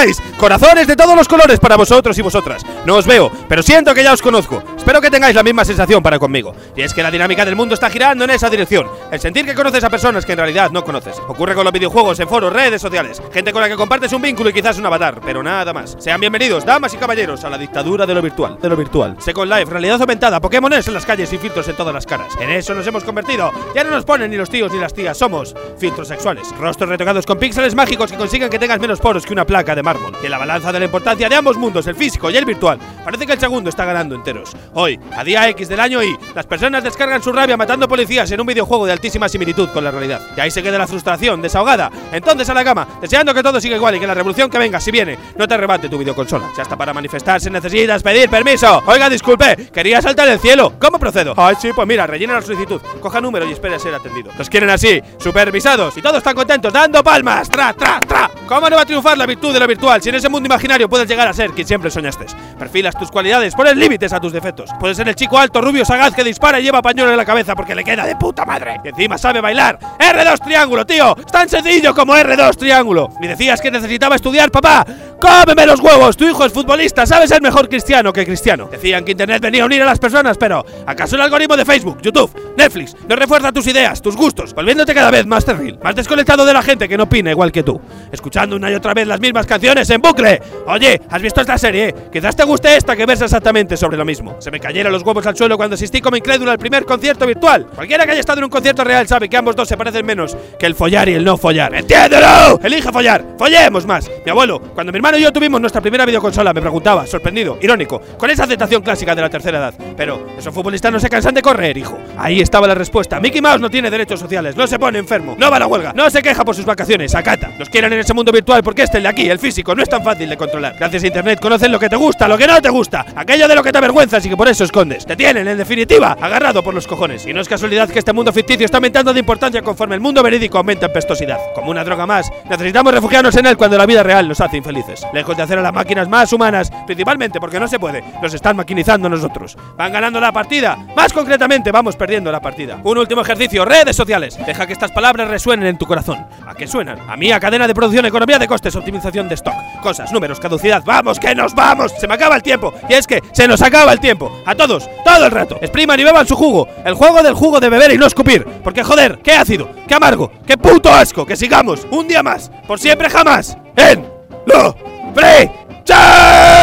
Christ. Corazones de todos los colores para vosotros y vosotras. No os veo, pero siento que ya os conozco. Espero que tengáis la misma sensación para conmigo. Y es que la dinámica del mundo está girando en esa dirección. El sentir que conoces a personas que en realidad no conoces. Ocurre con los videojuegos, en foros, redes sociales. Gente con la que compartes un vínculo y quizás un avatar, pero nada más. Sean bienvenidos, damas y caballeros, a la dictadura de lo virtual. De lo virtual. Second Life, realidad aumentada, Pokémones en las calles y filtros en todas las caras. En eso nos hemos convertido. Ya no nos ponen ni los tíos ni las tías, somos filtros sexuales. Rostros retocados con píxeles mágicos que consigan que tengas menos poros que una placa de mármol. La balanza de la importancia de ambos mundos, el físico y el virtual, parece que el segundo está ganando enteros. Hoy, a día X del año Y, las personas descargan su rabia matando policías en un videojuego de altísima similitud con la realidad. Y ahí se queda la frustración, desahogada. Entonces a la cama, deseando que todo siga igual y que la revolución que venga, si viene, no te arrebate tu videoconsola. Si hasta para manifestarse necesitas pedir permiso. Oiga, disculpe, quería saltar el cielo. ¿Cómo procedo? Ay, sí, pues mira, rellena la solicitud, coja número y espere a ser atendido. Los quieren así, supervisados y todos están contentos, dando palmas. Tra, tra, tra. ¿Cómo no va a triunfar la virtud de lo virtual si en ese mundo imaginario puedes llegar a ser quien siempre soñaste? Perfilas tus cualidades, pones límites a tus defectos. Puedes ser el chico alto, rubio, sagaz que dispara y lleva pañuelo en la cabeza porque le queda de puta madre. Y encima sabe bailar. R2 triángulo, tío. Es tan sencillo como R2 triángulo. Y decías que necesitaba estudiar, papá. ¡Cómeme los huevos! Tu hijo es futbolista, sabes ser mejor cristiano que cristiano. Decían que Internet venía a unir a las personas, pero ¿acaso el algoritmo de Facebook, YouTube, Netflix no refuerza tus ideas, tus gustos, volviéndote cada vez más terrible, más desconectado de la gente que no opina igual que tú, escuchando una y otra vez las mismas canciones en bucle? Oye, ¿has visto esta serie? Quizás te guste esta que versa exactamente sobre lo mismo. Se me cayeron los huevos al suelo cuando asistí como incrédulo al primer concierto virtual. Cualquiera que haya estado en un concierto real sabe que ambos dos se parecen menos que el follar y el no follar. ¡Entiéndelo! Elige follar. Follemos más. Mi abuelo, cuando mi hermano y yo tuvimos nuestra primera videoconsola, me preguntaba, sorprendido, irónico, con esa aceptación clásica de la tercera edad. Pero, esos futbolistas no se cansan de correr, hijo. Ahí estaba la respuesta. Mickey Mouse no tiene derechos sociales, no se pone enfermo, no va a la huelga, no se queja por sus vacaciones, acata. Los quieren en ese mundo virtual porque este, el de aquí, el físico, no es tan fácil de controlar. Gracias a internet conocen lo que te gusta, lo que no te gusta, aquello de lo que te avergüenzas y que por eso escondes. Te tienen, en definitiva, agarrado por los cojones. Y no es casualidad que este mundo ficticio está aumentando de importancia conforme el mundo verídico aumenta en pestosidad. Como una droga más, necesitamos refugiarnos en él cuando la vida real nos hace infelices. Lejos de hacer a las máquinas más humanas, principalmente porque no se puede, nos están maquinizando nosotros. Van ganando la partida, más concretamente vamos perdiendo la partida. Un último ejercicio, redes sociales. Deja que estas palabras resuenen en tu corazón. ¿A qué suenan? A mí, a cadena de producción, economía de costes, optimización de stock. Cosas, números, caducidad. ¡Vamos, que nos vamos! Se me acaba el tiempo. Y es que se nos acaba el tiempo. A todos, todo el rato. Expriman y beban su jugo. El juego del jugo de beber y no escupir. Porque joder, qué ácido, qué amargo, qué puto asco. Que sigamos un día más, por siempre jamás, en lo frente!